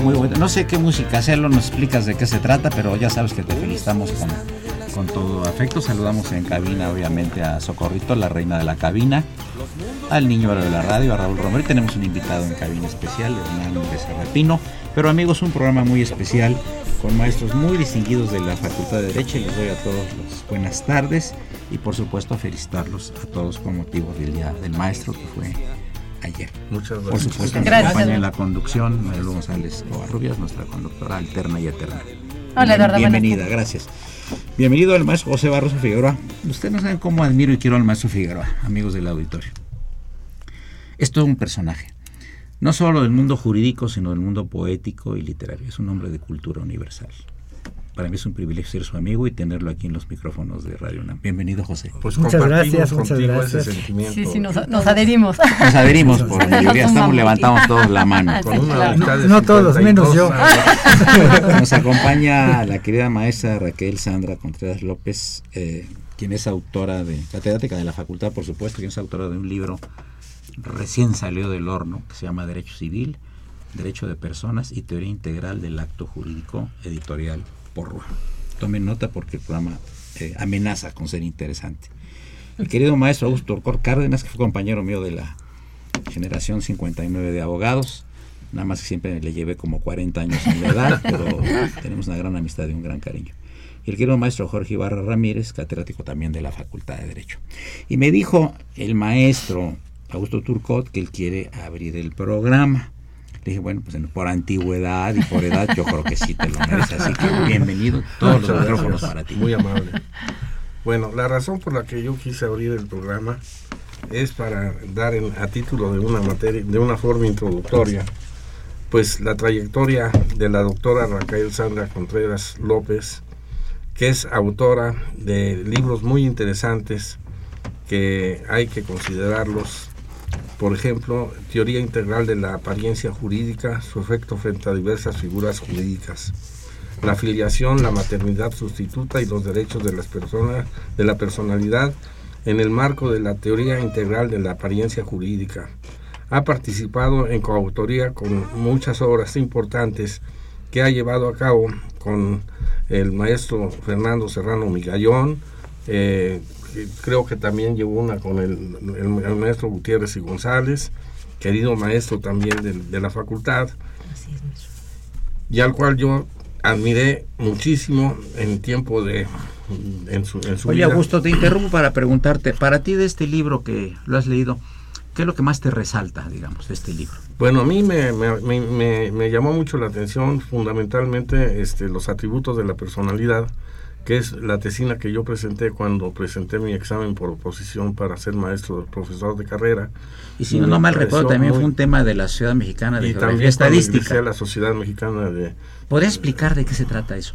Muy buena. No sé qué música hacerlo, nos explicas de qué se trata, pero ya sabes que te felicitamos con, con todo afecto. Saludamos en cabina, obviamente, a Socorrito, la reina de la cabina, al niño de la radio, a Raúl Romero. Tenemos un invitado en cabina especial, Hernán Serrapino. Pero amigos, un programa muy especial con maestros muy distinguidos de la Facultad de Derecho. Les doy a todos las buenas tardes y por supuesto felicitarlos a todos con motivo del Día del Maestro que fue ayer. Muchas gracias. Por supuesto, nos acompaña en la conducción María González Covarrubias, nuestra conductora alterna y eterna. Hola, Eduardo. Bienvenida, gracias. Bienvenido al maestro José Barroso Figueroa. Ustedes no saben cómo admiro y quiero al maestro Figueroa, amigos del auditorio. Es un personaje, no solo del mundo jurídico, sino del mundo poético y literario. Es un hombre de cultura universal para mí es un privilegio ser su amigo y tenerlo aquí en los micrófonos de Radio UNAM. Bienvenido, José. Pues muchas gracias, muchas gracias. Ese sentimiento. Sí, sí, nos, adherimos. Nos adherimos, por mayoría estamos, levantamos todos la mano. no, todos, menos yo. Nos acompaña la querida maestra Raquel Sandra Contreras López, eh, quien es autora de, catedrática de la facultad, por supuesto, quien es autora de un libro recién salió del horno, que se llama Derecho Civil, Derecho de Personas y Teoría Integral del Acto Jurídico Editorial porro. Tomen nota porque el programa eh, amenaza con ser interesante. Mi querido maestro Augusto Orcor Cárdenas, que fue compañero mío de la generación 59 de abogados, nada más que siempre le llevé como 40 años en la edad, pero tenemos una gran amistad y un gran cariño. Y el querido maestro Jorge Ibarra Ramírez, catedrático también de la Facultad de Derecho. Y me dijo el maestro Augusto Turcot que él quiere abrir el programa dije, bueno, pues por antigüedad y por edad, yo creo que sí te lo mereces. Así que bienvenido, todos los micrófonos para ti. Muy amable. Bueno, la razón por la que yo quise abrir el programa es para dar a título de una materia, de una forma introductoria, pues la trayectoria de la doctora Raquel Sandra Contreras López, que es autora de libros muy interesantes que hay que considerarlos por ejemplo, teoría integral de la apariencia jurídica, su efecto frente a diversas figuras jurídicas, la afiliación, la maternidad sustituta y los derechos de las personas, de la personalidad en el marco de la teoría integral de la apariencia jurídica. Ha participado en coautoría con muchas obras importantes que ha llevado a cabo con el maestro Fernando Serrano Migallón, eh, creo que también llevó una con el, maestro Gutiérrez y González, querido maestro también de, la facultad, y al cual yo admiré muchísimo en tiempo de en su, en Oye, Augusto, te interrumpo para preguntarte, para ti de este libro que lo has leído, ¿qué es lo que más te resalta, digamos, de este libro? Bueno, a mí me, me, me llamó mucho la atención fundamentalmente este, los atributos de la personalidad, que es la tesina que yo presenté cuando presenté mi examen por oposición para ser maestro, profesor de carrera. Y si no, no mal recuerdo, también fue un tema de la Ciudad Mexicana de y también Estadística. la Sociedad Mexicana de... ¿Podría explicar de qué se trata eso?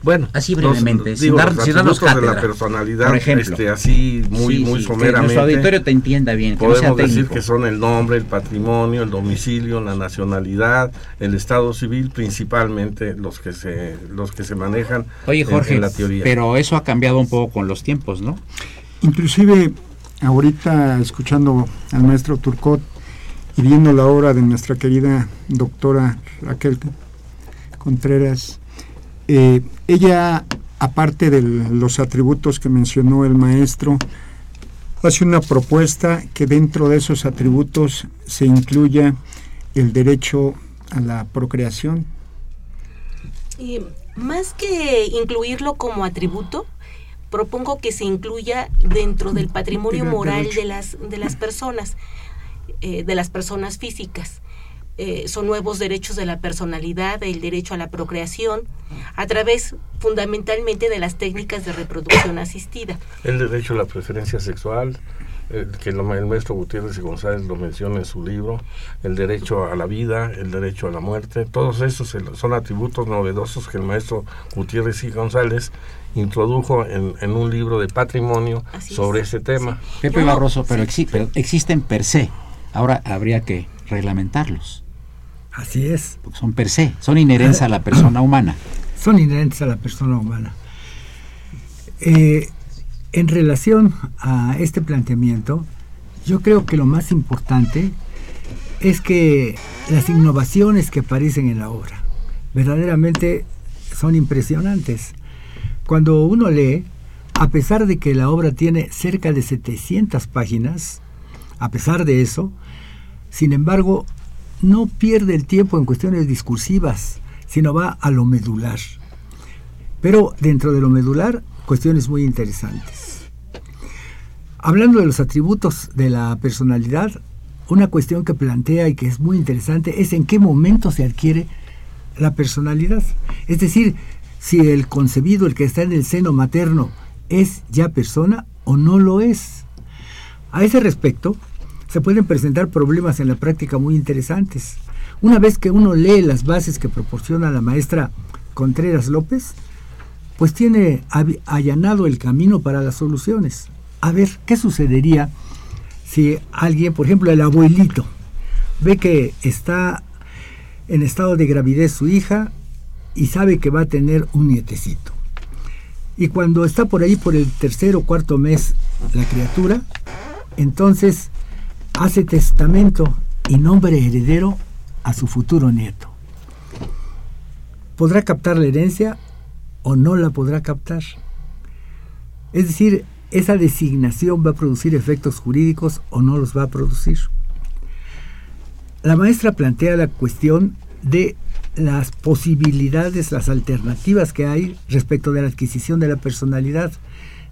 Bueno, así los- brevemente, sin digo, dar- los sin darnos de la personalidad, Por ejemplo. este, así muy, Sí, muy sí, que someramente. nuestro auditorio te entienda bien, que no sea Podemos decir técnico. que son el nombre, el patrimonio, el domicilio, la nacionalidad, el estado civil, principalmente los que se los que se manejan Oye, en- Jorge, en, la teoría. pero eso ha cambiado un poco con los tiempos, ¿no? Inclusive ahorita escuchando al maestro Turcot y viendo la obra de nuestra querida doctora Raquel Contreras, eh, ella, aparte de los atributos que mencionó el maestro, hace una propuesta que dentro de esos atributos se incluya el derecho a la procreación. Y más que incluirlo como atributo, propongo que se incluya dentro del patrimonio moral de las, de las personas, eh, de las personas físicas. Eh, son nuevos derechos de la personalidad, el derecho a la procreación, a través fundamentalmente de las técnicas de reproducción asistida. El derecho a la preferencia sexual, eh, que lo- el maestro Gutiérrez y González lo menciona en su libro, el derecho a la vida, el derecho a la muerte, todos esos el- son atributos novedosos que el maestro Gutiérrez y González introdujo en, en un libro de patrimonio Así sobre es. ese tema. Pepe Barroso, pero, exi- pero existen per se. Ahora habría que reglamentarlos, Así es. porque son per se, son inherentes a la persona humana. Son inherentes a la persona humana. Eh, en relación a este planteamiento, yo creo que lo más importante es que las innovaciones que aparecen en la obra verdaderamente son impresionantes. Cuando uno lee, a pesar de que la obra tiene cerca de 700 páginas, a pesar de eso, sin embargo, no pierde el tiempo en cuestiones discursivas, sino va a lo medular. Pero dentro de lo medular, cuestiones muy interesantes. Hablando de los atributos de la personalidad, una cuestión que plantea y que es muy interesante es en qué momento se adquiere la personalidad. Es decir, si el concebido, el que está en el seno materno, es ya persona o no lo es. A ese respecto, se pueden presentar problemas en la práctica muy interesantes. Una vez que uno lee las bases que proporciona la maestra Contreras López, pues tiene allanado el camino para las soluciones. A ver, ¿qué sucedería si alguien, por ejemplo, el abuelito, ve que está en estado de gravidez su hija y sabe que va a tener un nietecito? Y cuando está por ahí por el tercer o cuarto mes la criatura, entonces hace testamento y nombre heredero a su futuro nieto. ¿Podrá captar la herencia o no la podrá captar? Es decir, esa designación va a producir efectos jurídicos o no los va a producir. La maestra plantea la cuestión de las posibilidades, las alternativas que hay respecto de la adquisición de la personalidad,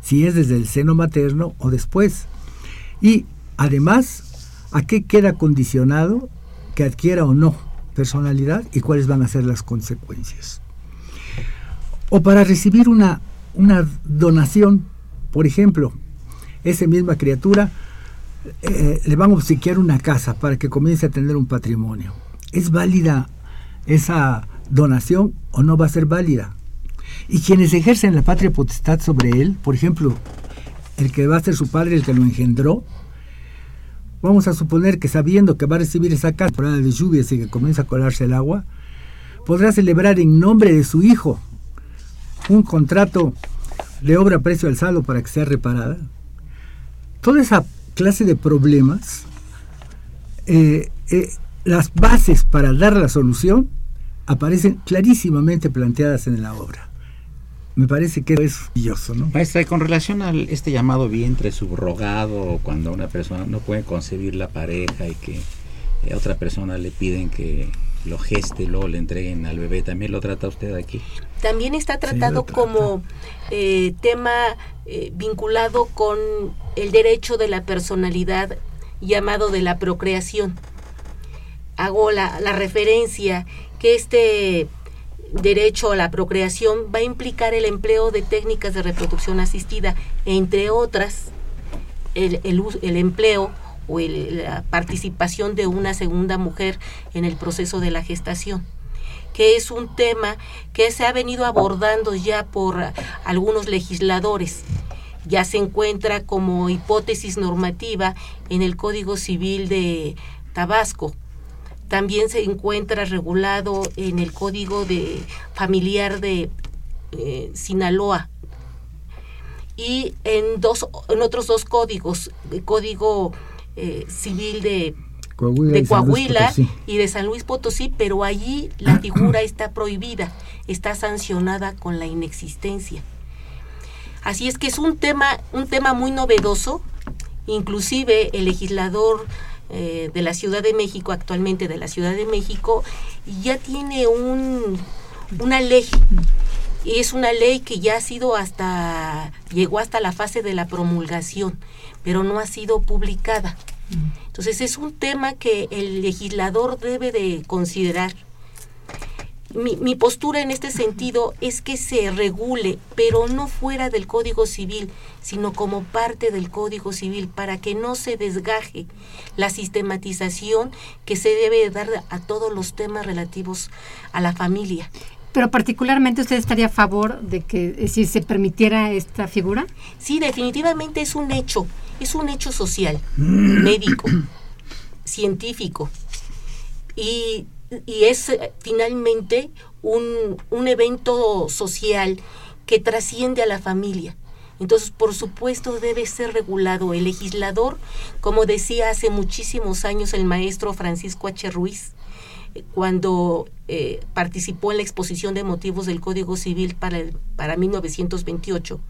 si es desde el seno materno o después. Y además, ¿a qué queda condicionado que adquiera o no personalidad y cuáles van a ser las consecuencias? O para recibir una, una donación, por ejemplo, esa misma criatura eh, le van a obsequiar una casa para que comience a tener un patrimonio. ¿Es válida esa donación o no va a ser válida? Y quienes ejercen la patria potestad sobre él, por ejemplo, el que va a ser su padre, el que lo engendró, vamos a suponer que sabiendo que va a recibir esa por de lluvias y que comienza a colarse el agua, podrá celebrar en nombre de su hijo un contrato de obra a precio alzado para que sea reparada. Toda esa clase de problemas, eh, eh, las bases para dar la solución aparecen clarísimamente planteadas en la obra. Me parece que es maravilloso, ¿no? Maestra, y con relación a este llamado vientre subrogado, cuando una persona no puede concebir la pareja y que eh, a otra persona le piden que lo geste y luego le entreguen al bebé, ¿también lo trata usted aquí? También está tratado como eh, tema eh, vinculado con el derecho de la personalidad llamado de la procreación. Hago la, la referencia que este derecho a la procreación va a implicar el empleo de técnicas de reproducción asistida, entre otras, el, el el empleo o la participación de una segunda mujer en el proceso de la gestación. que es un tema que se ha venido abordando ya por algunos legisladores. Ya se encuentra como hipótesis normativa en el Código Civil de Tabasco. También se encuentra regulado en el Código de Familiar de eh, Sinaloa. Y en dos en otros dos códigos, el Código eh, Civil de Coahuila de y Coahuila y de San Luis Potosí, pero allí la figura está prohibida, está sancionada con la inexistencia. Así es que es un tema, un tema muy novedoso, inclusive el legislador eh, de la Ciudad de México, actualmente de la Ciudad de México, ya tiene un, una ley, y es una ley que ya ha sido hasta, llegó hasta la fase de la promulgación, pero no ha sido publicada. Entonces es un tema que el legislador debe de considerar. Mi, mi postura en este sentido es que se regule, pero no fuera del Código Civil, sino como parte del Código Civil, para que no se desgaje la sistematización que se debe dar a todos los temas relativos a la familia. Pero particularmente usted estaría a favor de que eh, si se permitiera esta figura. Sí, definitivamente es un hecho, es un hecho social, médico, científico. Y, y es eh, finalmente un, un evento social que trasciende a la familia. Entonces, por supuesto, debe ser regulado. El legislador, como decía hace muchísimos años el maestro Francisco H. Ruiz, eh, cuando eh, participó en la exposición de motivos del Código Civil para, el, para 1928,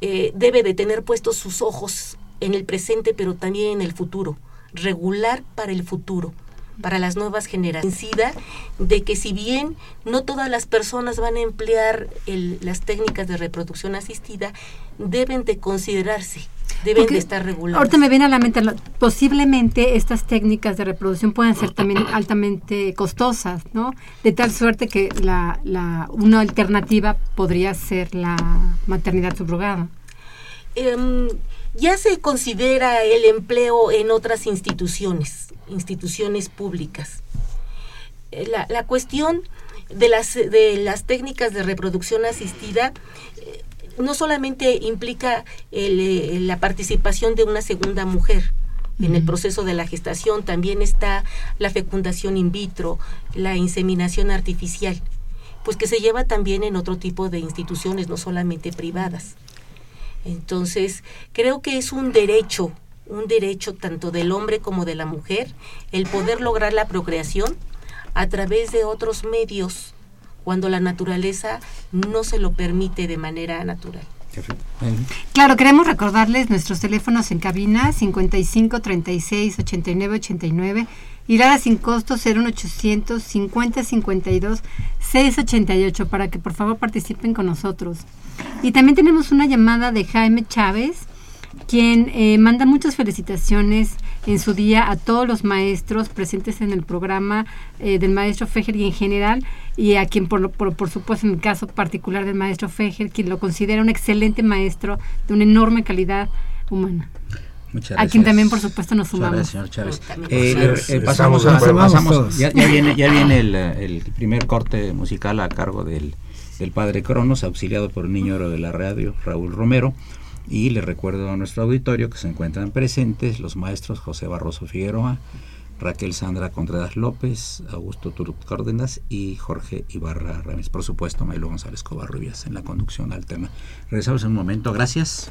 eh, debe de tener puestos sus ojos en el presente, pero también en el futuro, regular para el futuro, para las nuevas generaciones. De que si bien no todas las personas van a emplear el- las técnicas de reproducción asistida, deben de considerarse, deben Porque de estar reguladas. Ahorita me viene a la mente, posiblemente estas técnicas de reproducción puedan ser también altamente costosas, ¿no? De tal suerte que la, la, una alternativa podría ser la maternidad subrogada. Em, ya se considera el empleo en otras instituciones, instituciones públicas. Eh, La, la cuestión de las, de las técnicas de reproducción asistida eh, no solamente implica el, eh, la participación de una segunda mujer en el proceso de la gestación, también está la fecundación in vitro, la inseminación artificial, pues que se lleva también en otro tipo de instituciones, no solamente privadas. Entonces, creo que es un derecho, un derecho tanto del hombre como de la mujer, el poder lograr la procreación a través de otros medios, cuando la naturaleza no se lo permite de manera natural. Claro, queremos recordarles nuestros teléfonos en cabina 55 36 89 89 Lara sin costo 01800 50 52 688 para que por favor participen con nosotros. Y también tenemos una llamada de Jaime Chávez, quien eh, manda muchas felicitaciones en su día a todos los maestros presentes en el programa eh, del maestro Fejer y en general, y a quien por, por, por supuesto en el caso particular del maestro Fejer, quien lo considera un excelente maestro de una enorme calidad humana. Muchas A gracias. quien también, por supuesto, nos Muchas sumamos. gracias, señor Chávez. Eh, eh, estamos pasamos, a- pasamos- todos. ya, ya viene, ya viene el, eh, el primer corte musical a cargo del, del padre Cronos, auxiliado por el niño oro de la radio, Raúl Romero. Y le recuerdo a nuestro auditorio que se encuentran presentes los maestros José Barroso Figueroa, Raquel Sandra Contreras López, Augusto Turut Cárdenas y Jorge Ibarra Ramírez. Por supuesto, Mailo González Covarrubias en la conducción al tema. Regresamos en un momento. Gracias.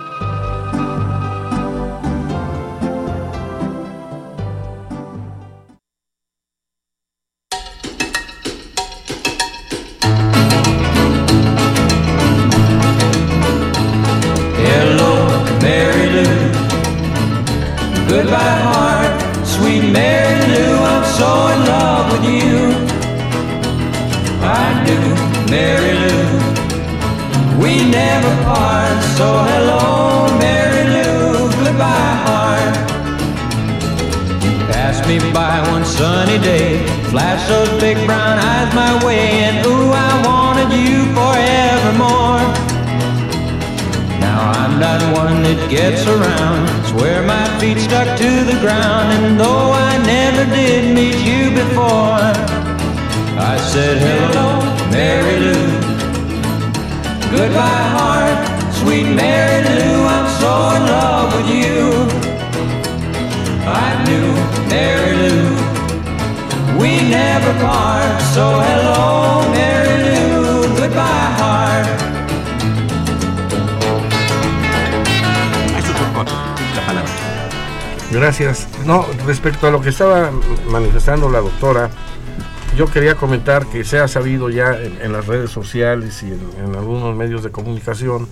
Estaba manifestando la doctora, yo quería comentar que se ha sabido ya en, las redes sociales y en, en algunos medios de comunicación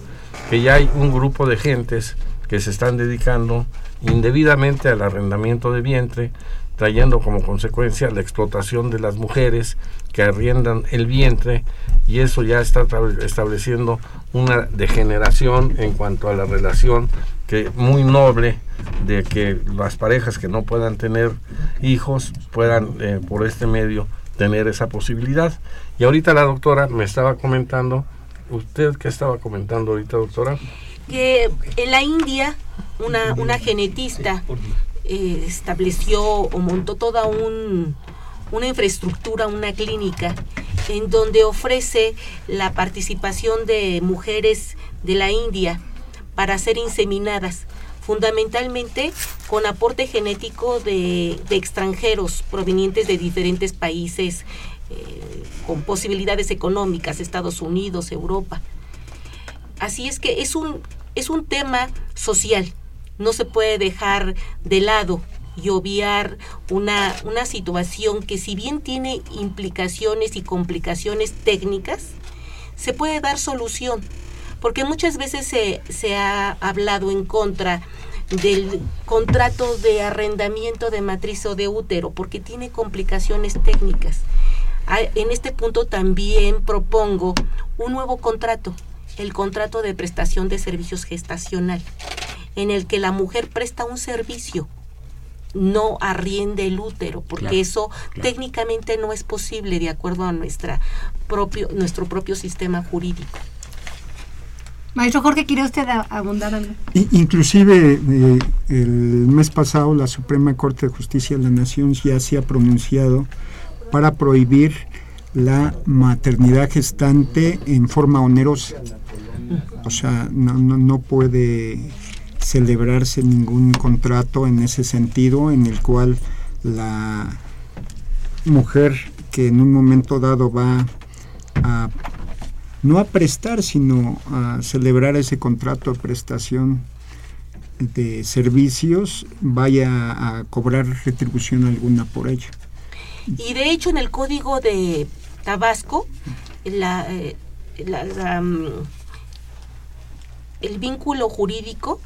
que ya hay un grupo de gentes que se están dedicando indebidamente al arrendamiento de vientre, trayendo como consecuencia la explotación de las mujeres que arriendan el vientre y eso ya está estableciendo una degeneración en cuanto a la relación que muy noble de que las parejas que no puedan tener hijos puedan eh, por este medio tener esa posibilidad. Y ahorita la doctora me estaba comentando, ¿usted qué estaba comentando ahorita, doctora? que en la India una, una genetista eh, estableció o montó toda un, una infraestructura, una clínica, en donde ofrece la participación de mujeres de la India para ser inseminadas, fundamentalmente con aporte genético de, extranjeros provenientes de diferentes países eh, con posibilidades económicas, Estados Unidos, Europa. Así es que es un, es un tema social, no se puede dejar de lado y obviar una, una situación que si bien tiene implicaciones y complicaciones técnicas, se puede dar solución, porque muchas veces se, se ha hablado en contra del contrato de arrendamiento de matriz o de útero, porque tiene complicaciones técnicas. Ah, En este punto también propongo un nuevo contrato, el contrato de prestación de servicios gestacional, en el que la mujer presta un servicio, no arriende el útero, porque Claro, eso técnicamente no es posible de acuerdo a nuestra propio, nuestro propio sistema jurídico. Maestro Jorge, ¿quiere usted abundar algo? Inclusive eh, el mes pasado la Suprema Corte de Justicia de la Nación ya se ha pronunciado para prohibir la maternidad gestante en forma onerosa. O sea, no, no, no puede celebrarse ningún contrato en ese sentido en el cual la mujer que en un momento dado va a no a prestar, sino a celebrar ese contrato de prestación de servicios, vaya a cobrar retribución alguna por ello. Y de hecho en el código de Tabasco, la, eh, mm, el vínculo jurídico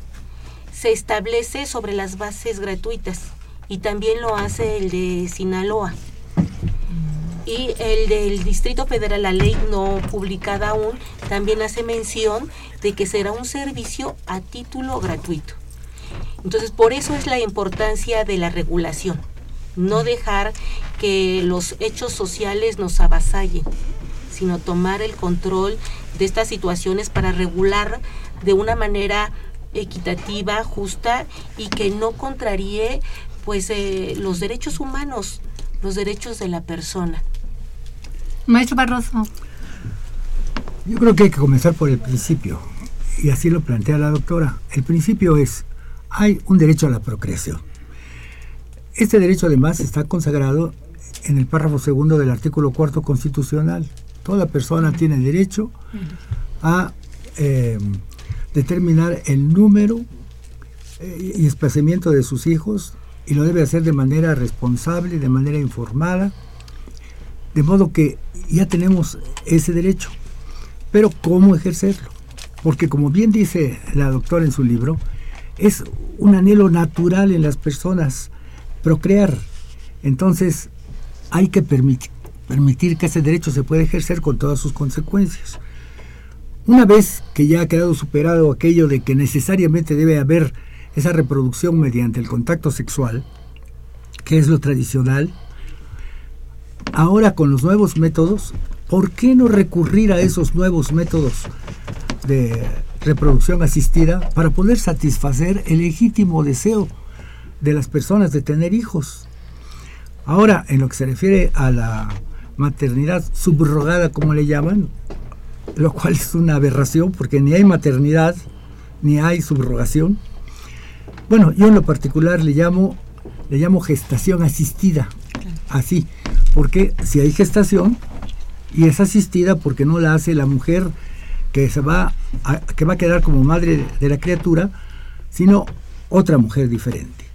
se establece sobre las bases gratuitas y también lo hace el de Sinaloa. Y el del Distrito Federal, la ley no publicada aún, también hace mención de que será un servicio a título gratuito. Entonces, por eso es la importancia de la regulación. No dejar que los hechos sociales nos avasallen, sino tomar el control de estas situaciones para regular de una manera equitativa, justa y que no contraríe pues eh, los derechos humanos, los derechos de la persona. Maestro Barroso. Yo creo que hay que comenzar por el principio, y así lo plantea la doctora. El principio es, hay un derecho a la procreación. Este derecho además está consagrado en el párrafo segundo del artículo cuarto constitucional. Toda persona tiene derecho a eh, determinar el número eh, y espaciamiento de sus hijos y lo debe hacer de manera responsable, de manera informada, de modo que ya tenemos ese derecho. Pero ¿cómo ejercerlo? Porque como bien dice la doctora en su libro, es un anhelo natural en las personas procrear. Entonces hay que permitir, permitir que ese derecho se pueda ejercer con todas sus consecuencias. Una vez que ya ha quedado superado aquello de que necesariamente debe haber esa reproducción mediante el contacto sexual, que es lo tradicional, ahora con los nuevos métodos, ¿por qué no recurrir a esos nuevos métodos de reproducción asistida para poder satisfacer el legítimo deseo de las personas de tener hijos? Ahora, en lo que se refiere a la maternidad subrogada, como le llaman, lo cual es una aberración porque ni hay maternidad ni hay subrogación. Bueno, yo en lo particular le llamo le llamo gestación asistida, así, porque si hay gestación y es asistida porque no la hace la mujer que se va a, que va a quedar como madre de la criatura, sino otra mujer diferente.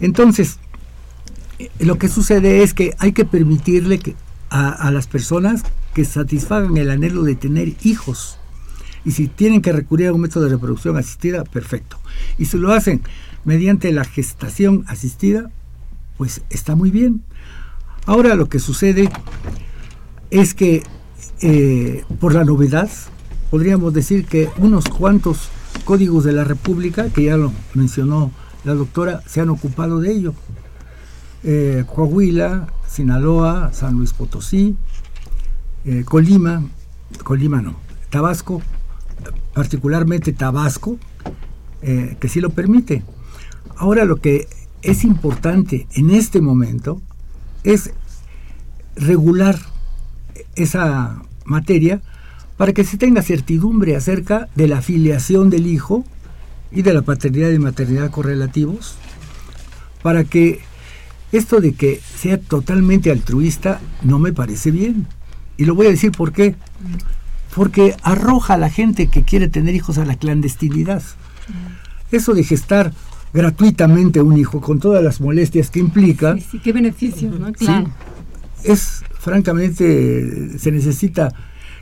Entonces, lo que sucede es que hay que permitirle que a, a las personas que satisfagan el anhelo de tener hijos. Y si tienen que recurrir a un método de reproducción asistida, perfecto. Y si lo hacen mediante la gestación asistida, pues está muy bien. Ahora lo que sucede es que eh, por la novedad, podríamos decir que unos cuantos códigos de la República, que ya lo mencionó la doctora, se han ocupado de ello. Eh, Coahuila, Sinaloa, San Luis Potosí, eh, Colima, Colima no, Tabasco, particularmente Tabasco, que sí lo permite. Ahora lo que es importante en este momento es regular esa materia para que se tenga certidumbre acerca de la filiación del hijo y de la paternidad y maternidad correlativos, para que esto de que sea totalmente altruista no me parece bien. Y lo voy a decir por qué. Porque arroja a la gente que quiere tener hijos a la clandestinidad. Eso de gestar gratuitamente un hijo con todas las molestias que implica. Sí, sí, qué beneficio, ¿no? Claro. Es francamente se necesita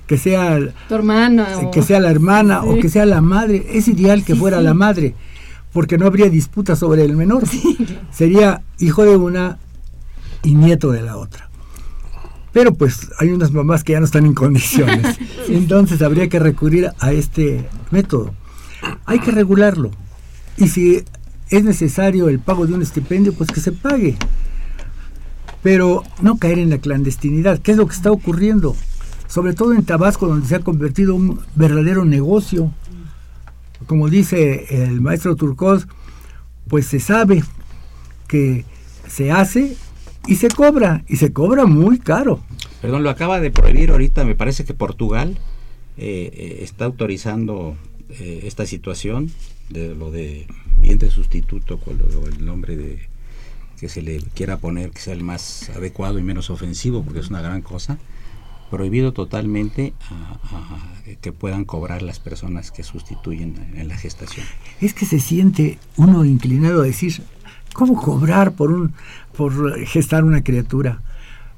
que sea Tu hermana. que sea la hermana Sí. o que sea la madre. Es ideal que fuera la madre, porque no habría disputa sobre el menor. Sería hijo de una y nieto de la otra. Pero pues hay unas mamás que ya no están en condiciones. Entonces habría que recurrir a este método. Hay que regularlo. Y si es necesario el pago de un estipendio, pues que se pague. Pero no caer en la clandestinidad, que es lo que está ocurriendo. Sobre todo en Tabasco, donde se ha convertido un verdadero negocio. Como dice el maestro Turcos, pues se sabe que se hace y se cobra, y se cobra muy caro. Perdón, lo acaba de prohibir ahorita, me parece que Portugal eh, eh, está autorizando eh, esta situación de lo de vientre sustituto, con el nombre de que se le quiera poner que sea el más adecuado y menos ofensivo, porque es una gran cosa, prohibido totalmente a- a que puedan cobrar las personas que sustituyen en la gestación. Es que se siente uno inclinado a decir, ¿cómo cobrar por, un, por gestar una criatura?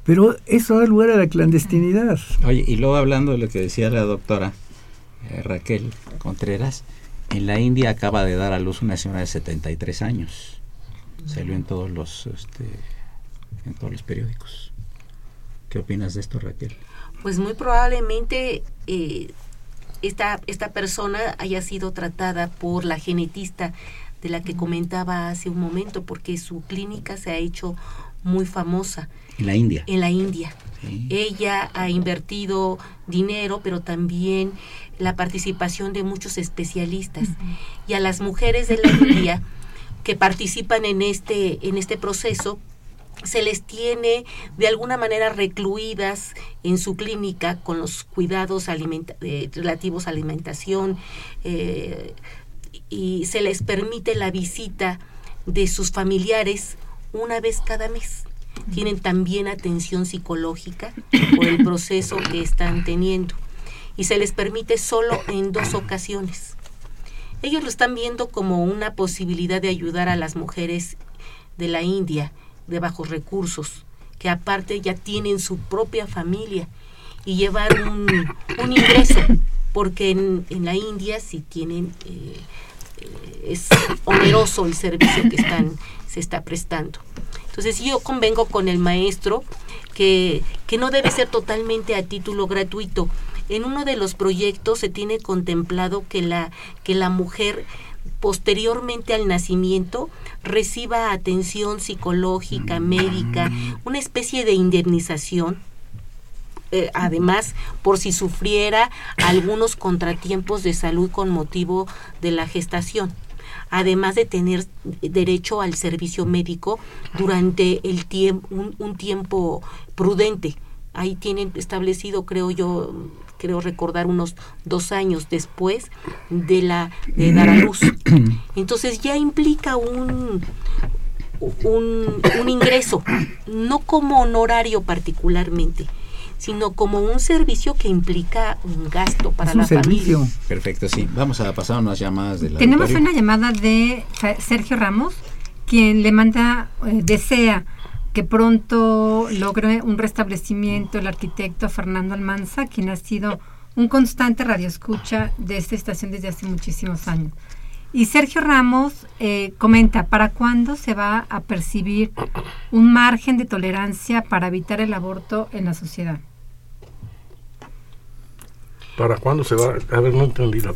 Pero eso da lugar a la clandestinidad. Oye, y luego hablando de lo que decía la doctora Raquel Contreras, en la India acaba de dar a luz una señora de 73 años. Salió en todos los este, en todos los periódicos. ¿Qué opinas de esto, Raquel? Pues muy probablemente eh, esta, esta persona haya sido tratada por la genetista de la que comentaba hace un momento, porque su clínica se ha hecho muy famosa En la India. en la India. Sí. Ella ha invertido dinero, pero también la participación de muchos especialistas. Y a las mujeres de la India que participan en este, en este proceso, se les tiene de alguna manera recluidas en su clínica con los cuidados alimenta- eh, relativos a alimentación eh, y se les permite la visita de sus familiares una vez cada mes. Tienen también atención psicológica por el proceso que están teniendo y se les permite solo en dos ocasiones. Ellos lo están viendo como una posibilidad de ayudar a las mujeres de la India de bajos recursos, que aparte ya tienen su propia familia y llevar un, un ingreso, porque en, la India si tienen, eh, es oneroso el servicio que están, se está prestando. Entonces yo convengo con el maestro que, que no debe ser totalmente a título gratuito. En uno de los proyectos se tiene contemplado que la, que la mujer posteriormente al nacimiento reciba atención psicológica, médica, una especie de indemnización eh, además por si sufriera algunos contratiempos de salud con motivo de la gestación además de tener derecho al servicio médico durante el tiempo un, tiempo prudente. Ahí tienen establecido creo yo creo recordar unos dos años después de la de dar a luz entonces ya implica un un, un ingreso no como honorario particularmente sino como un servicio que implica un gasto para la familia. Perfecto, sí. Vamos a pasar unas llamadas de la Tenemos una llamada de Sergio Ramos, quien le manda, eh, desea que pronto logre un restablecimiento el arquitecto Fernando Almanza, quien ha sido un constante radioescucha de esta estación desde hace muchísimos años. Y Sergio Ramos eh, comenta, ¿para cuándo se va a percibir un margen de tolerancia para evitar el aborto en la sociedad? ¿Para cuándo se va? A ver, no entendí la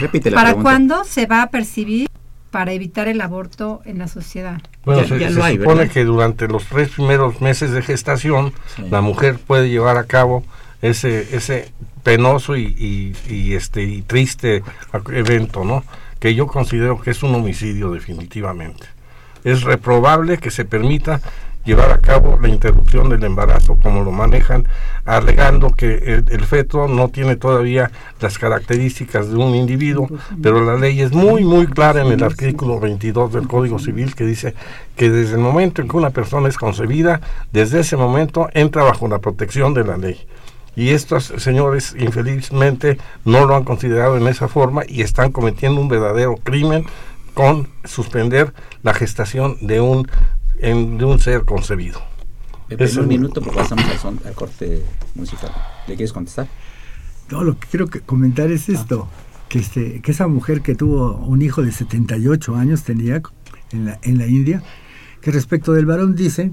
Repite la ¿Para cuándo se va a percibir para evitar el aborto en la sociedad? Bueno, se, supone que durante los tres primeros meses de gestación la mujer puede llevar a cabo ese ese penoso y, y, este y triste evento, ¿no? Que yo considero que es un homicidio definitivamente. Es reprobable que se permita llevar a cabo la interrupción del embarazo como lo manejan, alegando que el, feto no tiene todavía las características de un individuo, pero la ley es muy, muy clara en el artículo 22 del Código Civil que dice que desde el momento en que una persona es concebida, desde ese momento entra bajo la protección de la ley. Y estos señores infelizmente no lo han considerado en esa forma y están cometiendo un verdadero crimen con suspender la gestación de un de un ser concebido. Es un minuto porque pasamos al, corte musical. ¿Le quieres contestar? No, lo que quiero que comentar es esto, que, este, que esa mujer que tuvo un hijo de 78 años tenía en la, en la India, que respecto del varón dice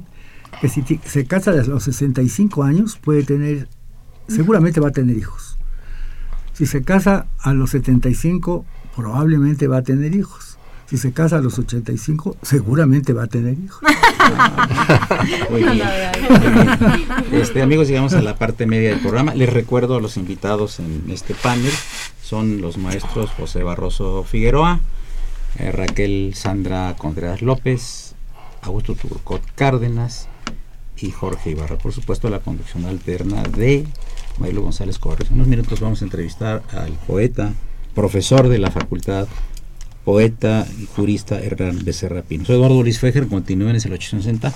que si se casa a los 65 años puede tener, seguramente va a tener hijos. Si se casa a los 75 probablemente va a tener hijos si se casa a los 85, seguramente va a tener hijos. Este, amigos, llegamos a la parte media del programa. Les recuerdo a los invitados en este panel. Son los maestros José Barroso Figueroa, eh, Raquel Sandra Contreras López, Augusto Turcot Cárdenas y Jorge Ibarra. Por supuesto, la conducción alterna de Mailo González Corres. En unos minutos vamos a entrevistar al poeta, profesor de la Facultad poeta y jurista Hernán Becerra Pino. Soy Eduardo Luis Fejer, continúen en el 860.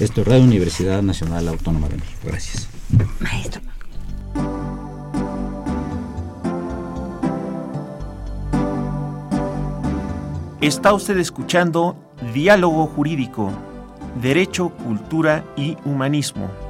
Esto es Radio Universidad Nacional Autónoma de México. Gracias. Maestro. Está usted escuchando Diálogo Jurídico, Derecho, Cultura y Humanismo.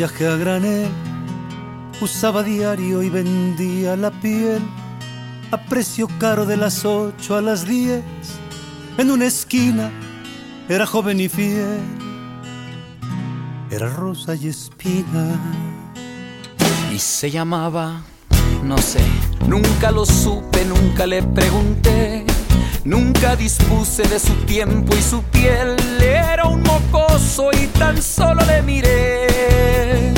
Maquillaje a granel, usaba diario y vendía la piel a precio caro de las 8 a las 10. En una esquina era joven y fiel, era rosa y espina. Y se llamaba, no sé, nunca lo supe, nunca le pregunté. Nunca dispuse de su tiempo y su piel. Era un mocoso y tan solo le miré.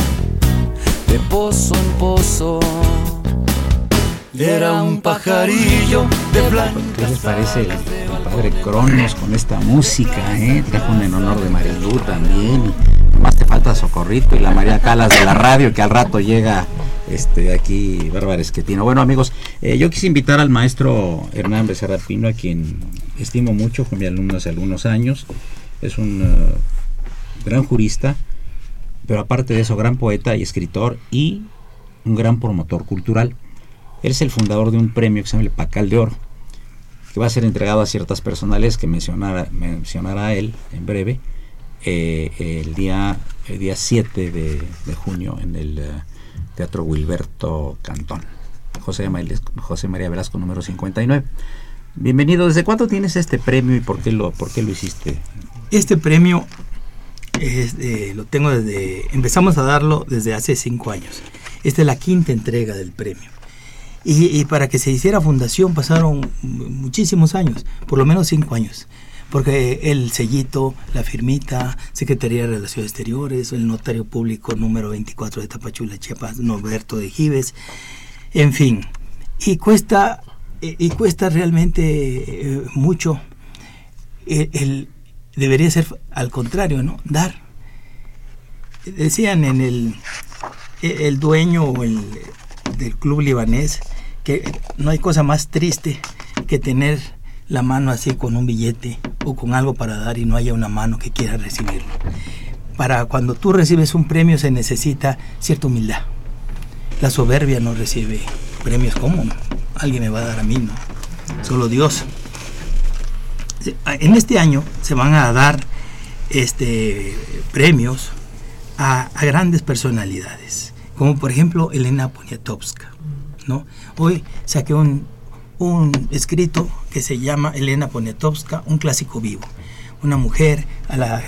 De pozo en pozo. Era un pajarillo de blanco. ¿Qué les parece el, padre Cronos con esta música? Eh? Trajo en honor de Marilu también. Más te falta Socorrito y la María Calas de la radio que al rato llega Este, aquí, Bárbara Esquetino. Bueno, amigos, eh, yo quise invitar al maestro Hernán Becerra Pino, a quien estimo mucho, fue mi alumno hace algunos años. Es un eh, gran jurista, pero aparte de eso, gran poeta y escritor y un gran promotor cultural. Él es el fundador de un premio que se llama el Pacal de Oro, que va a ser entregado a ciertas personales que mencionará, mencionará él en breve, eh, el, día, el día 7 de, junio en el Teatro Wilberto Cantón. José, José María Velasco, número 59. Bienvenido. ¿Desde cuándo tienes este premio y por qué lo, por qué lo hiciste? Este premio es, eh, lo tengo desde, empezamos a darlo desde hace cinco años. Esta es la quinta entrega del premio. Y, y para que se hiciera fundación pasaron muchísimos años, por lo menos cinco años. Porque el sellito, la firmita, Secretaría de Relaciones Exteriores, el notario público número 24 de Tapachula, Chiapas, Norberto de Gives, en fin. Y cuesta, y y cuesta realmente eh, mucho el, debería ser al contrario, ¿no? Dar. Decían en el, el dueño del club libanés que no hay cosa más triste que tener la mano así con un billete o con algo para dar y no haya una mano que quiera recibirlo. Para cuando tú recibes un premio se necesita cierta humildad. La soberbia no recibe premios como alguien me va a dar a mí, no. Solo Dios en este año se van a dar este premios a, grandes personalidades, como por ejemplo Elena Poniatowska, ¿no? Hoy saqué un, un escrito que se llama Elena Poniatowska, un clásico vivo, una mujer a la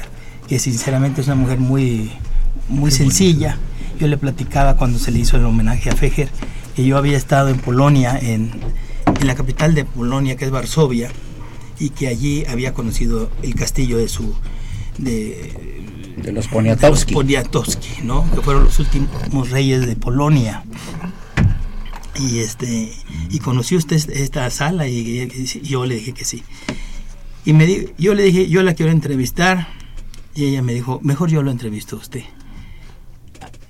que sinceramente es una mujer muy muy sencilla. Yo le platicaba cuando se le hizo el homenaje a Fejer que yo había estado en Polonia, en, en la capital de Polonia, que es Varsovia, y que allí había conocido el castillo de su de, De los Poniatowski. de los Poniatowski, ¿no? Que fueron los últimos reyes de Polonia. Y este y conoció usted est- esta sala y, y yo le dije que sí. Y me di- yo le dije, yo la quiero entrevistar y ella me dijo, mejor yo lo entrevisto a usted.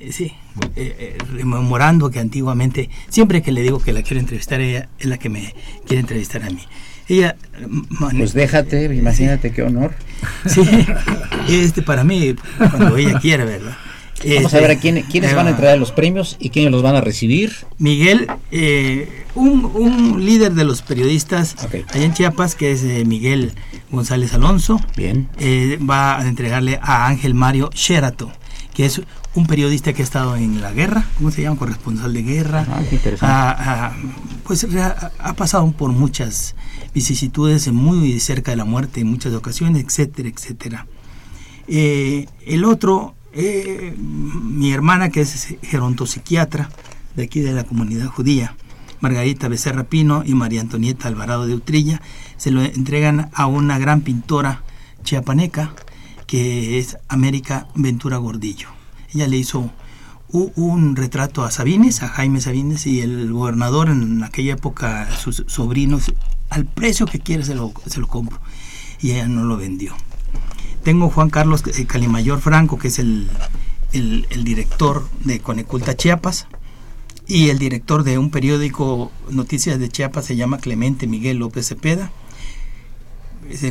Eh, Sí, eh, eh, rememorando que antiguamente, siempre que le digo que la quiero entrevistar, ella es la que me quiere entrevistar a mí. Ella... mane- Pues déjate, imagínate qué honor. Sí, este para mí, cuando ella quiera, ¿verdad? Vamos Este, a ver a quién- quiénes eh, van a entregar los premios y quiénes los van a recibir. Miguel, eh, un, un líder de los periodistas allá en Chiapas, que es eh, Miguel González Alonso, Bien. eh, va a entregarle a Ángel Mario Sherato, que es un periodista que ha estado en la guerra, ¿cómo se llama? Corresponsal de guerra. Ah, qué interesante. Ha- ha- pues ha, ha pasado por muchas vicisitudes, muy cerca de la muerte en muchas ocasiones, etcétera, etcétera. Eh, el otro, eh, mi hermana, que es gerontopsiquiatra de aquí de la comunidad judía, Margarita Becerra Pino y María Antonieta Alvarado de Utrilla, se lo entregan a una gran pintora chiapaneca que es América Ventura Gordillo. Ella le hizo un retrato a Sabines, a Jaime Sabines, y el gobernador en aquella época, sus sobrinos, al precio que quiera se lo, se lo compro. Y ella no lo vendió. Tengo Juan Carlos Calimayor Franco, que es el, el- director de Coneculta Chiapas, y el director de un periódico Noticias de Chiapas se llama Clemente Miguel López Cepeda. Es,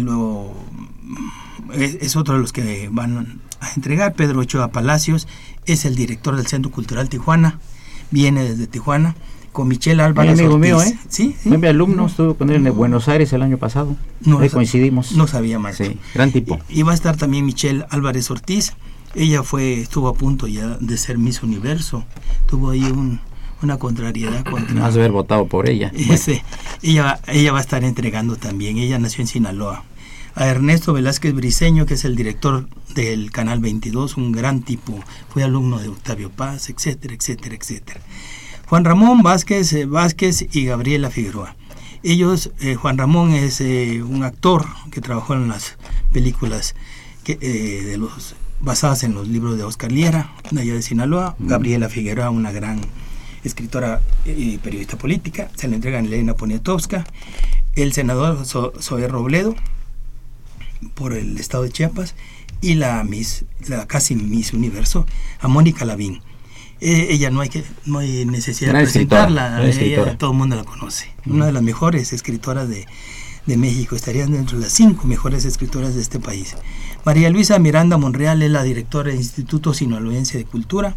es otro de los que van a entregar. Pedro Ochoa Palacios es el director del Centro Cultural Tijuana, viene desde Tijuana, con Michelle Álvarez. amigo mío, Ortiz. ¿eh? Sí, sí. Mi alumno, estuve con él en Buenos Aires el año pasado. No Ahí coincidimos. No sabía más. Sí, gran tipo. Y va a estar también Michelle Álvarez Ortiz. Ella fue, estuvo a punto ya de ser Miss Universo. Tuvo ahí un- una contrariedad contra. Más de haber votado por ella. Bueno, Ese, ella, ella va a estar entregando también. Ella nació en Sinaloa. A Ernesto Velázquez Briseño, que es el director del Canal 22, un gran tipo. Fue alumno de Octavio Paz, etcétera, etcétera, etcétera. Juan Ramón Vázquez, eh, Vázquez y Gabriela Figueroa. Ellos, eh, Juan Ramón es eh, un actor que trabajó en las películas que, eh, de los basadas en los libros de Oscar Liera, de allá de Sinaloa. Gabriela Figueroa, una gran escritora y periodista política. Se le entregan Elena Poniatowska. El senador Zoé Robledo, por el estado de Chiapas. Y la Miss, la casi Miss Universo, a Mónica Lavín. Eh, ella no hay que no hay necesidad de presentarla, ella escritora. todo el mundo la conoce. Una de las mejores escritoras de, de México, estarían dentro de las cinco mejores escritoras de este país. María Luisa Miranda Monreal es la directora del Instituto Sinaloense de Cultura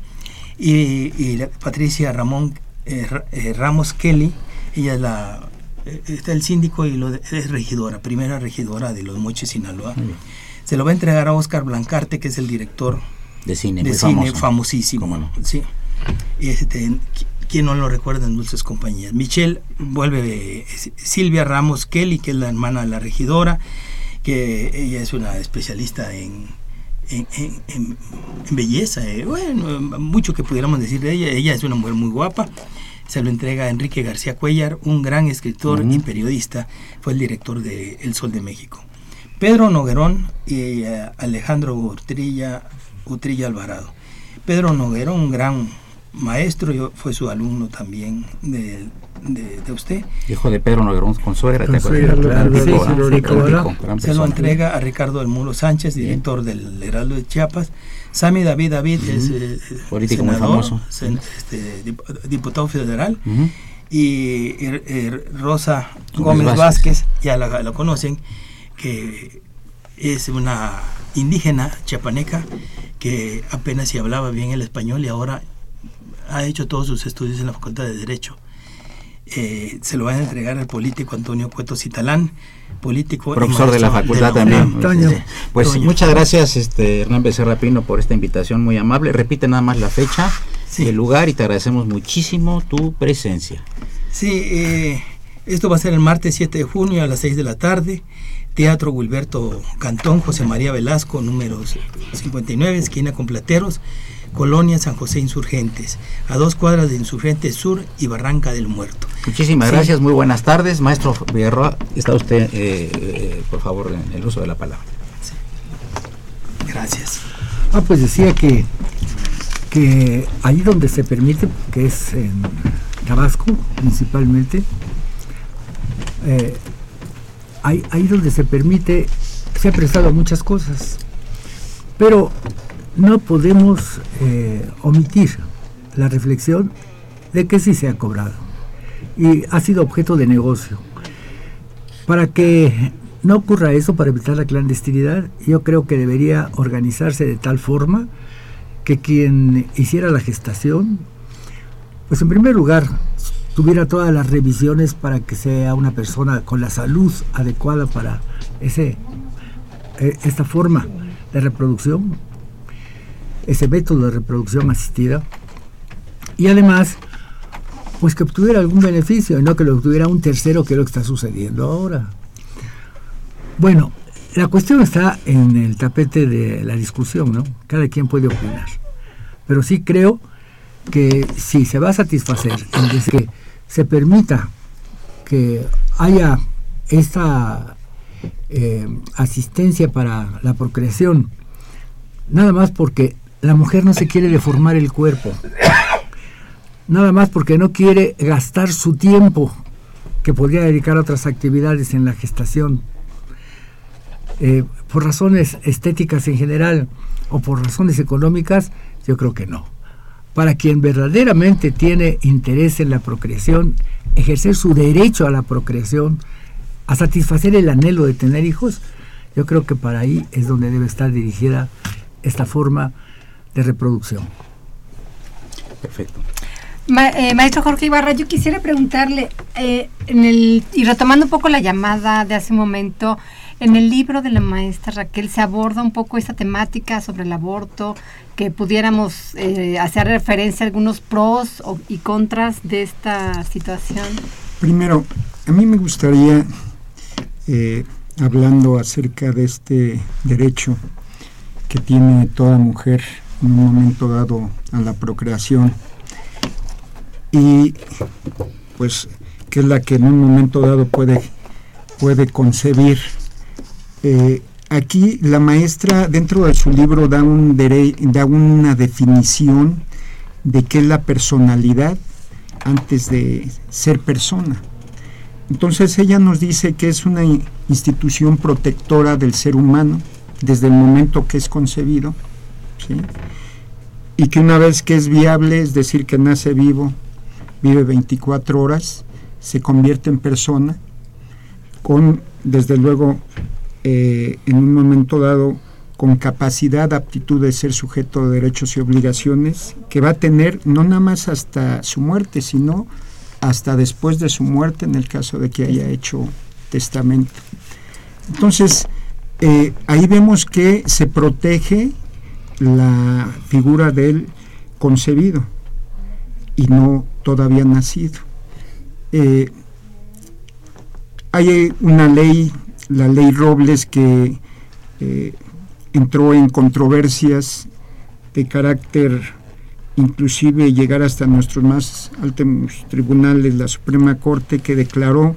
y, y la- Patricia Ramón eh, Ra- eh, Ramos Kelly, ella es la eh, está el síndico y lo de- es regidora, primera regidora de Los Mochis, Sinaloa. Se lo va a entregar a Oscar Blancarte, que es el director De cine, de muy cine famoso. famosísimo. Sí. Este, qui- ¿Quién no lo recuerda en Dulces Compañías? Michelle vuelve, eh, Silvia Ramos Kelly, que es la hermana de la regidora, que ella es una especialista en, en, en- en- en belleza. eh, Bueno, mucho que pudiéramos decir de ella. Ella es una mujer muy guapa. Se lo entrega a Enrique García Cuellar, un gran escritor y periodista. Fue el director de El Sol de México. Pedro Noguerón y eh, Alejandro Utrilla, Utrilla Alvarado. Pedro Noguerón, un gran maestro, yo fue su alumno también de, de- de usted. Hijo de Pedro Noguerón Consuegra, ¿te Con suegra, Se lo entrega a Ricardo del Muro Sánchez, director del Heraldo de Chiapas. Sami David David es eh, Político muy senador, famoso. sen- este, dip- diputado federal. Y eh, eh, Rosa Gómez Gómez, Vázquez. Vázquez, ya la, la conocen, que es una indígena chapaneca que apenas si hablaba bien el español y ahora ha hecho todos sus estudios en la Facultad de Derecho. Eh, se lo van a entregar al político Antonio Cueto Citalán, político profesor de la facultad la también. Toño. Sí. Pues Toño. muchas gracias, este Hernán Becerra Pino, por esta invitación muy amable. Repite nada más la fecha, Sí. el lugar y te agradecemos muchísimo tu presencia. Sí, eh, esto va a ser el martes 7 de junio a las 6 de la tarde. Teatro Wilberto Cantón, José María Velasco, número 59, esquina con Plateros, Colonia San José Insurgentes, a dos cuadras de Insurgentes Sur y Barranca del Muerto. Muchísimas Sí. gracias, muy buenas tardes. Maestro Villarroa, está usted, eh, eh, por favor, en el uso de la palabra. Gracias. Ah, pues decía que, que ahí donde se permite, que es en Tabasco principalmente, eh, ahí, ahí donde se permite, se ha prestado muchas cosas, pero no podemos eh, omitir la reflexión de que sí se ha cobrado y ha sido objeto de negocio. Para que no ocurra eso, para evitar la clandestinidad, yo creo que debería organizarse de tal forma que quien hiciera la gestación, pues en primer lugar, tuviera todas las revisiones para que sea una persona con la salud adecuada para ese, eh, esta forma de reproducción, ese método de reproducción asistida, y además, pues que obtuviera algún beneficio y no que lo obtuviera un tercero, que es lo que está sucediendo ahora. Bueno, la cuestión está en el tapete de la discusión, ¿no? Cada quien puede opinar. Pero sí creo que si se va a satisfacer en que se permita que haya esta eh, asistencia para la procreación, nada más porque la mujer no se quiere deformar el cuerpo, nada más porque no quiere gastar su tiempo que podría dedicar a otras actividades en la gestación, eh, por razones estéticas en general o por razones económicas, yo creo que no. Para quien verdaderamente tiene interés en la procreación, ejercer su derecho a la procreación, a satisfacer el anhelo de tener hijos, yo creo que para ahí es donde debe estar dirigida esta forma de reproducción. Perfecto. Ma- eh, maestro Jorge Ibarra, yo quisiera preguntarle, eh, en el, y retomando un poco la llamada de hace un momento, en el libro de la maestra Raquel se aborda un poco esta temática sobre el aborto, que pudiéramos eh, hacer referencia a algunos pros y contras de esta situación. Primero, a mí me gustaría, eh, hablando acerca de este derecho que tiene toda mujer en un momento dado a la procreación, y pues que es la que en un momento dado puede, puede concebir. Eh, aquí la maestra dentro de su libro da, un da una definición de qué es la personalidad antes de ser persona. Entonces ella nos dice que es una institución protectora del ser humano desde el momento que es concebido, y que una vez que es viable, es decir, que nace vivo, vive 24 horas, se convierte en persona, con, desde luego, eh, en un momento dado, con capacidad, aptitud de ser sujeto de derechos y obligaciones, que va a tener no nada más hasta su muerte, sino hasta después de su muerte en el caso de que haya hecho testamento. Entonces, eh, ahí vemos que se protege la figura del concebido y no todavía nacido. Eh, hay una ley, la ley Robles, que eh, entró en controversias de carácter inclusive llegar hasta nuestros más altos tribunales, la Suprema Corte, que declaró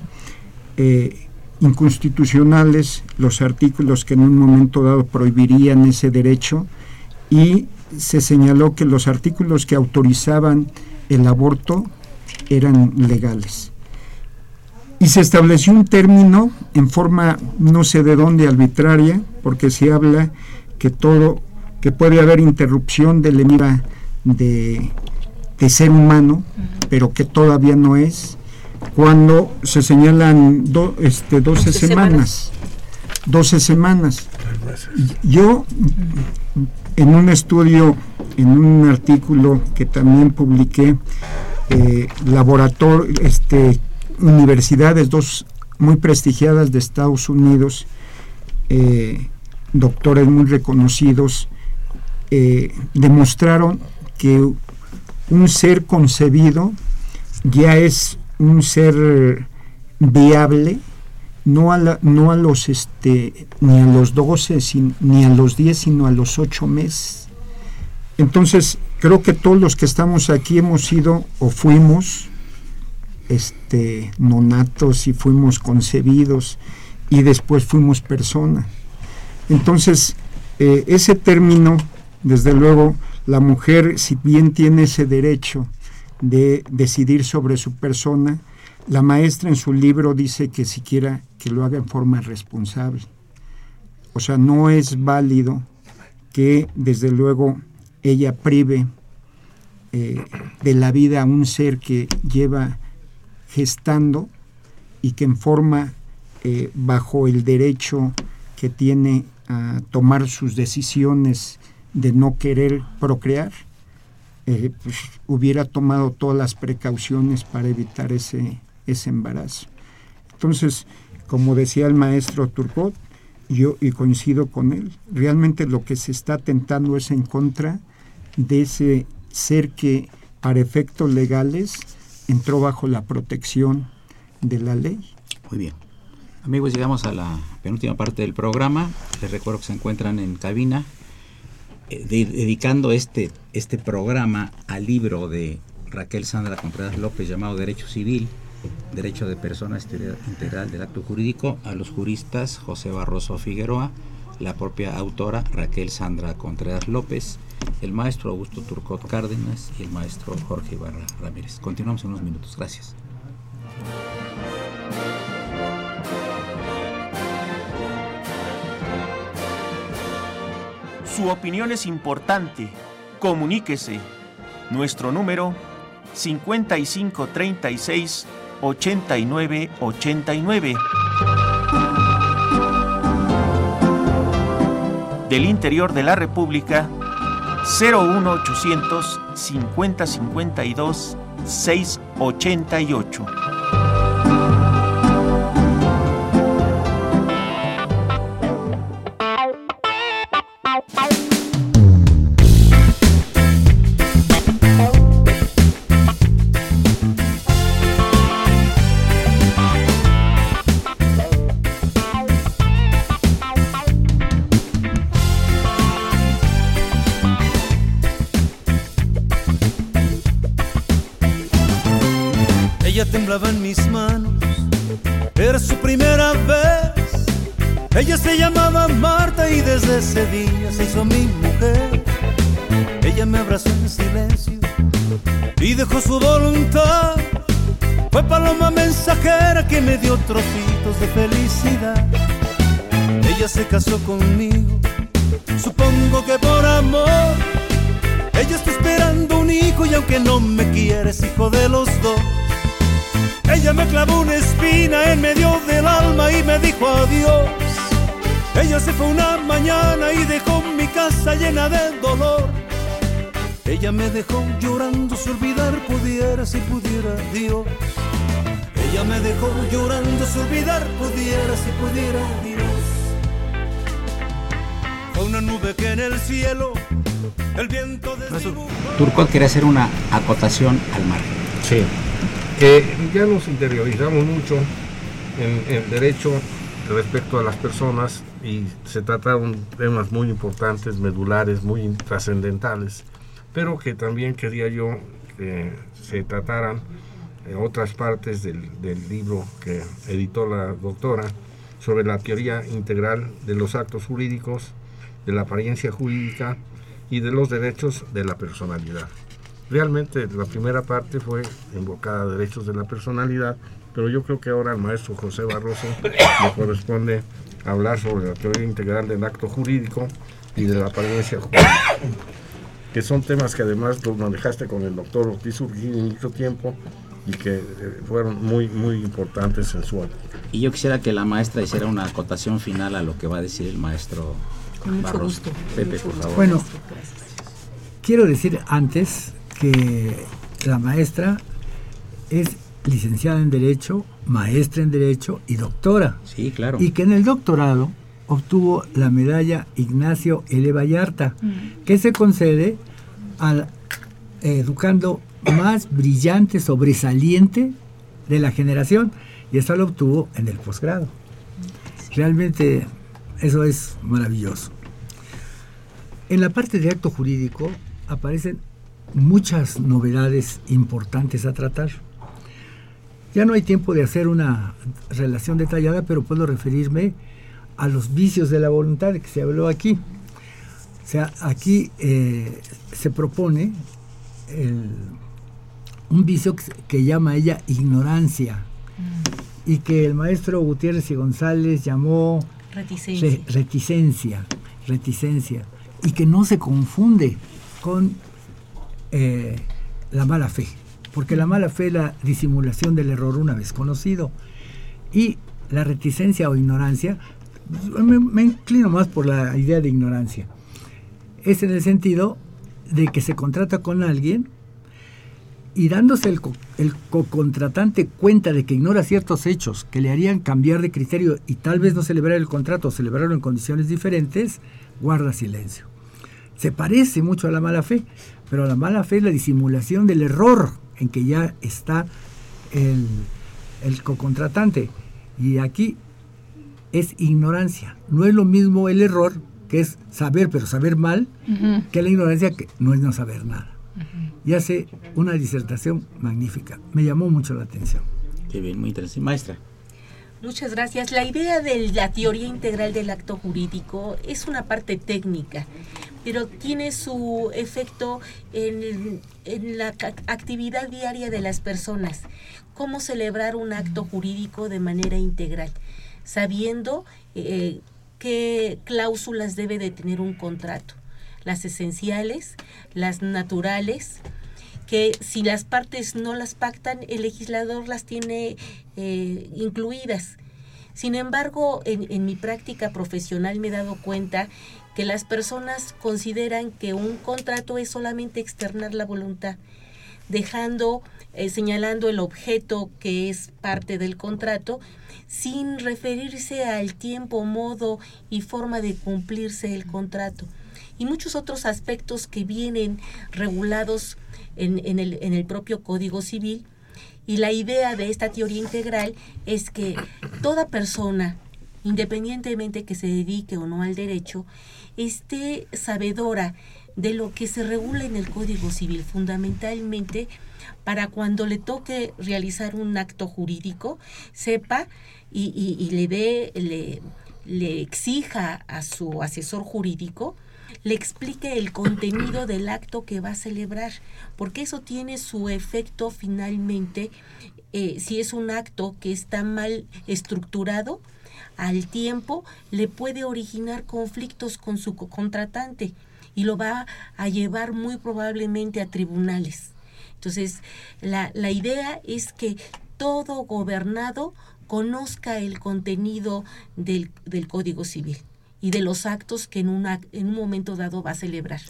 eh, inconstitucionales los artículos que en un momento dado prohibirían ese derecho y se señaló que los artículos que autorizaban el aborto eran legales. Y se estableció un término en forma no sé de dónde arbitraria, porque se habla que todo, que puede haber interrupción de la de, de ser humano, pero que todavía no es, cuando se señalan este, 12, semanas. 12 semanas. Yo, en un estudio, en un artículo que también publiqué, eh, laboratorio, este, universidades, dos muy prestigiadas de Estados Unidos, eh, doctores muy reconocidos, eh, demostraron que un ser concebido ya es un ser viable, no a, no a los este, ni a los 12 ni a los 10, sino a los 8 meses. Entonces, creo que todos los que estamos aquí hemos sido o fuimos este nonatos y fuimos concebidos y después fuimos personas. Entonces, eh, ese término, desde luego, la mujer, si bien tiene ese derecho de decidir sobre su persona, la maestra en su libro dice que siquiera que lo haga en forma responsable. O sea, no es válido que desde luego ella prive eh, de la vida a un ser que lleva gestando y que en forma eh, bajo el derecho que tiene a tomar sus decisiones de no querer procrear, eh, pues, hubiera tomado todas las precauciones para evitar ese, ese embarazo. Entonces, como decía el maestro Turcot, yo y coincido con él, realmente lo que se está tentando es en contra de ese ser que para efectos legales entró bajo la protección de la ley. Muy bien. Amigos, llegamos a la penúltima parte del programa. Les recuerdo que se encuentran en cabina eh, dedicando este, este programa al libro de Raquel Sandra Contreras López llamado Derecho Civil, Derecho de Persona Integral del Acto Jurídico, a los juristas José Barroso Figueroa, la propia autora Raquel Sandra Contreras López, el maestro Augusto Turcot Cárdenas y el maestro Jorge Ibarra Ramírez. Continuamos en unos minutos. Gracias. Su opinión es importante. Comuníquese. Nuestro número 5536 8989. Del interior de la República 01800 5052 688. Casó conmigo, supongo que por amor. Ella está esperando un hijo y aunque no me quiere es hijo de los dos. Ella me clavó una espina en medio del alma y me dijo adiós. Ella se fue una mañana y dejó mi casa llena de dolor. Ella me dejó llorando si olvidar pudiera, si pudiera Dios. Ella me dejó llorando si olvidar pudiera, si pudiera Dios. Una nube que en el cielo el viento desdibujó. Turcot quería hacer una acotación al margen. Sí, que ya nos interiorizamos mucho en, en derecho respecto a las personas y se trataron temas muy importantes, medulares, muy trascendentales, pero que también quería yo que se trataran en otras partes del, del libro que editó la doctora sobre la teoría integral de los actos jurídicos, de la apariencia jurídica y de los derechos de la personalidad. Realmente la primera parte fue invocada a derechos de la personalidad, pero yo creo que ahora al maestro José Barroso le corresponde hablar sobre la teoría integral del acto jurídico y de la apariencia jurídica, que son temas que además los manejaste con el doctor Ortiz Urquín mucho tiempo y que eh, fueron muy, muy importantes en su Y yo quisiera que la maestra hiciera una acotación final a lo que va a decir el maestro Con mucho Barroso. gusto, Pepe, mucho por gusto. favor. Bueno, quiero decir antes que la maestra es licenciada en Derecho, maestra en Derecho y doctora. Sí, claro. Y que en el doctorado obtuvo la medalla Ignacio L. Vallarta, que se concede al eh, educando más brillante, sobresaliente de la generación. Y esta lo obtuvo en el posgrado. Realmente eso es maravilloso. En la parte de acto jurídico aparecen muchas novedades importantes a tratar. Ya no hay tiempo de hacer una relación detallada, pero puedo referirme a los vicios de la voluntad que se habló aquí. O sea, aquí eh, se propone el- un vicio que, llama ella ignorancia y que el maestro Gutiérrez y González llamó Reticencia. re- reticencia, reticencia, y que no se confunde con eh, la mala fe, porque la mala fe es la disimulación del error una vez conocido, y la reticencia o ignorancia, me, me inclino más por la idea de ignorancia, es en el sentido de que se contrata con alguien y dándose el, co- el co-contratante cuenta de que ignora ciertos hechos que le harían cambiar de criterio y tal vez no celebrar el contrato o celebrarlo en condiciones diferentes, guarda silencio. Se parece mucho a la mala fe, pero la mala fe es la disimulación del error en que ya está el, el co-contratante. Y aquí es ignorancia. No es lo mismo el error, que es saber, pero saber mal, que la ignorancia, que no es no saber nada. Y hace una disertación magnífica. Me llamó mucho la atención. Qué bien, muy interesante. Maestra. Muchas gracias. La idea de la teoría integral del acto jurídico es una parte técnica, pero tiene su efecto en, en la actividad diaria de las personas. Cómo celebrar un acto jurídico de manera integral, sabiendo eh, qué cláusulas debe de tener un contrato, las esenciales, las naturales, que si las partes no las pactan, el legislador las tiene eh, incluidas. Sin embargo, en, mi práctica profesional me he dado cuenta que las personas consideran que un contrato es solamente externar la voluntad, dejando, eh, señalando el objeto que es parte del contrato, sin referirse al tiempo, modo y forma de cumplirse el contrato. Y muchos otros aspectos que vienen regulados en, en el, en el propio Código Civil. Y la idea de esta teoría integral es que toda persona, independientemente que se dedique o no al derecho, esté sabedora de lo que se regula en el Código Civil, fundamentalmente para cuando le toque realizar un acto jurídico, sepa y, y- y le dé, le, le exija a su asesor jurídico, le explique el contenido del acto que va a celebrar, porque eso tiene su efecto finalmente, eh, si es un acto que está mal estructurado, al tiempo le puede originar conflictos con su co- contratante y lo va a llevar muy probablemente a tribunales. Entonces, la, la idea es que todo gobernado conozca el contenido del, del Código Civil y de los actos que en, una, en un momento dado va a celebrar,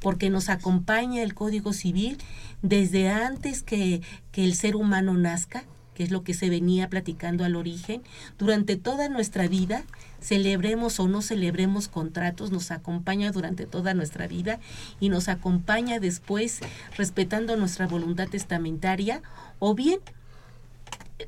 porque nos acompaña el Código Civil desde antes que, que el ser humano nazca, que es lo que se venía platicando al origen, durante toda nuestra vida, celebremos o no celebremos contratos, nos acompaña durante toda nuestra vida y nos acompaña después respetando nuestra voluntad testamentaria o bien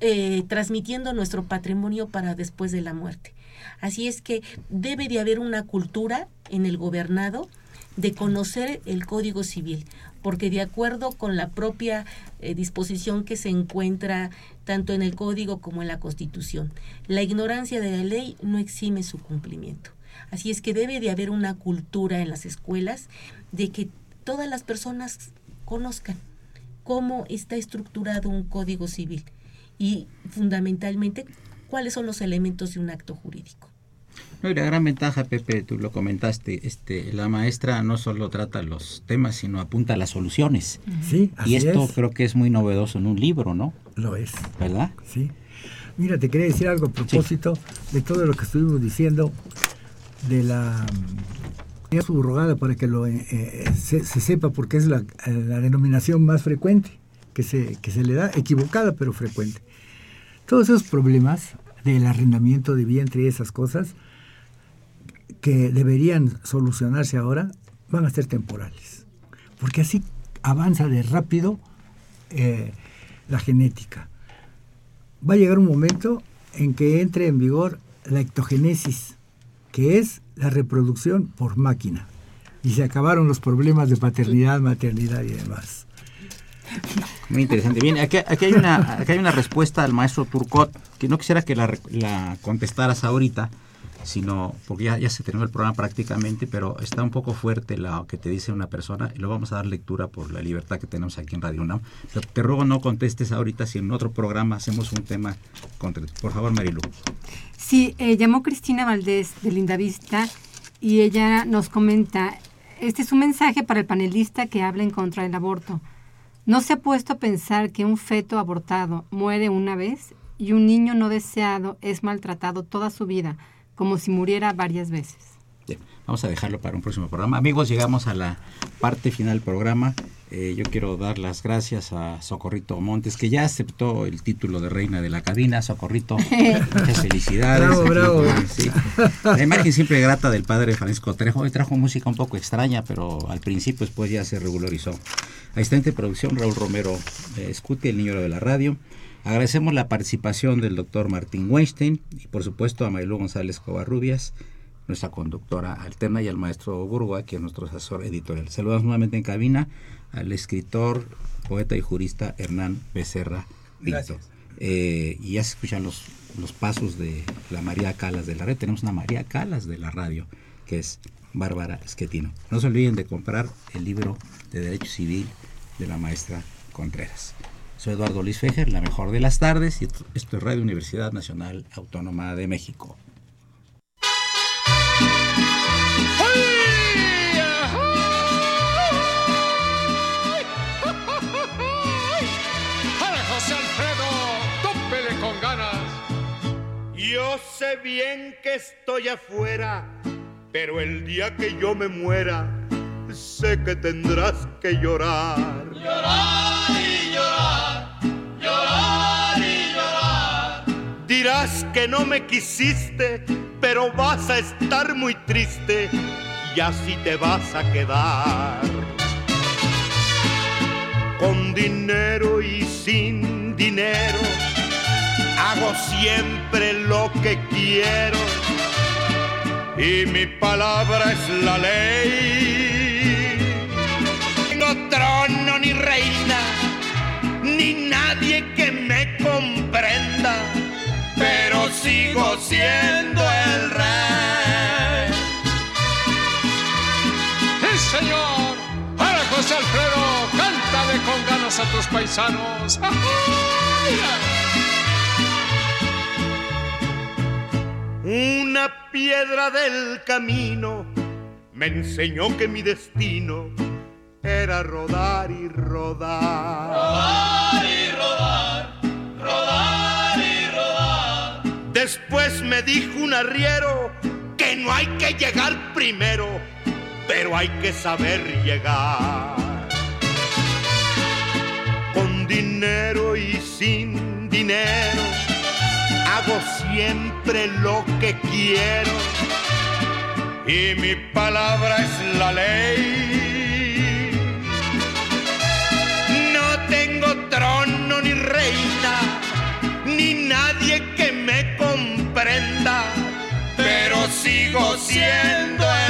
eh, transmitiendo nuestro patrimonio para después de la muerte. Así es que debe de haber una cultura en el gobernado de conocer el Código Civil, porque de acuerdo con la propia eh, disposición que se encuentra tanto en el Código como en la Constitución, la ignorancia de la ley no exime su cumplimiento. Así es que debe de haber una cultura en las escuelas de que todas las personas conozcan cómo está estructurado un Código Civil y fundamentalmente cuáles son los elementos de un acto jurídico. No, y la gran ventaja, Pepe, tú lo comentaste, este, la maestra no solo trata los temas, sino apunta las soluciones. Sí, y así esto es. creo que es muy novedoso en un libro, ¿no? Lo es. ¿Verdad? Sí. Mira, te quería decir algo a propósito de todo lo que estuvimos diciendo de la mm, subrogada para que lo eh, eh, se, se sepa porque es la, la denominación más frecuente que se, que se le da, equivocada pero frecuente. Todos esos problemas del arrendamiento de vientre y esas cosas que deberían solucionarse ahora van a ser temporales. Porque así avanza de rápido eh, la genética. Va a llegar un momento en que entre en vigor la ectogenesis, que es la reproducción por máquina. Y se acabaron los problemas de paternidad, maternidad y demás. Muy interesante. Bien, aquí, aquí hay, una, aquí hay una respuesta al maestro Turcot, que no quisiera que la, la contestaras ahorita, sino porque ya, se terminó el programa prácticamente, pero está un poco fuerte lo que te dice una persona y lo vamos a dar lectura por la libertad que tenemos aquí en Radio UNAM. Te ruego no contestes ahorita, si en otro programa hacemos un tema contra... Por favor, Marilu. Sí, eh, llamó Cristina Valdés de Lindavista y ella nos comenta, este es un mensaje para el panelista que habla en contra del aborto. ¿No se ha puesto a pensar que un feto abortado muere una vez y un niño no deseado es maltratado toda su vida, como si muriera varias veces? Bien, vamos a dejarlo para un próximo programa. Amigos, llegamos a la parte final del programa. Eh, yo quiero dar las gracias a Socorrito Montes, que ya aceptó el título de reina de la cabina. Socorrito, muchas felicidades. Bravo, Aquí, bravo. sí. La imagen siempre grata del padre Francisco Trejo. Hoy trajo música un poco extraña, pero al principio después ya se regularizó. Asistente de producción, Raúl Romero eh, Scuti, el niño de la radio. Agradecemos la participación del doctor Martín Weinstein y por supuesto a Maylú González Covarrubias, nuestra conductora alterna y al maestro Burgoa, que es nuestro asesor editorial. Saludamos nuevamente en cabina al escritor, poeta y jurista Hernán Becerra. Gracias. Eh, y ya se escuchan los, los pasos de la María Calas de la red. Tenemos una María Calas de la radio, que es Bárbara Esquetino. No se olviden de comprar el libro de Derecho Civil de la maestra Contreras. Soy Eduardo Luis Fejer, la mejor de las tardes, y esto es Radio Universidad Nacional Autónoma de México. Bien que estoy afuera, pero el día que yo me muera, sé que tendrás que llorar. Llorar y llorar, llorar y llorar. Dirás que no me quisiste, pero vas a estar muy triste y así te vas a quedar. Con dinero y sin dinero, hago siempre lo que quiero y mi palabra es la ley. No trono ni reina, ni nadie que me comprenda, pero sigo siendo señor! ¡Para José Alfredo! ¡Cántale con ganas a tus paisanos! Una piedra del camino me enseñó que mi destino era rodar y rodar. Rodar y rodar, rodar y rodar. Después me dijo un arriero que no hay que llegar primero, pero hay que saber llegar. Con dinero y sin dinero, hago siempre lo que quiero. Y mi palabra es la ley. No tengo trono ni reina, ni nadie que me comprenda, pero sigo siendo el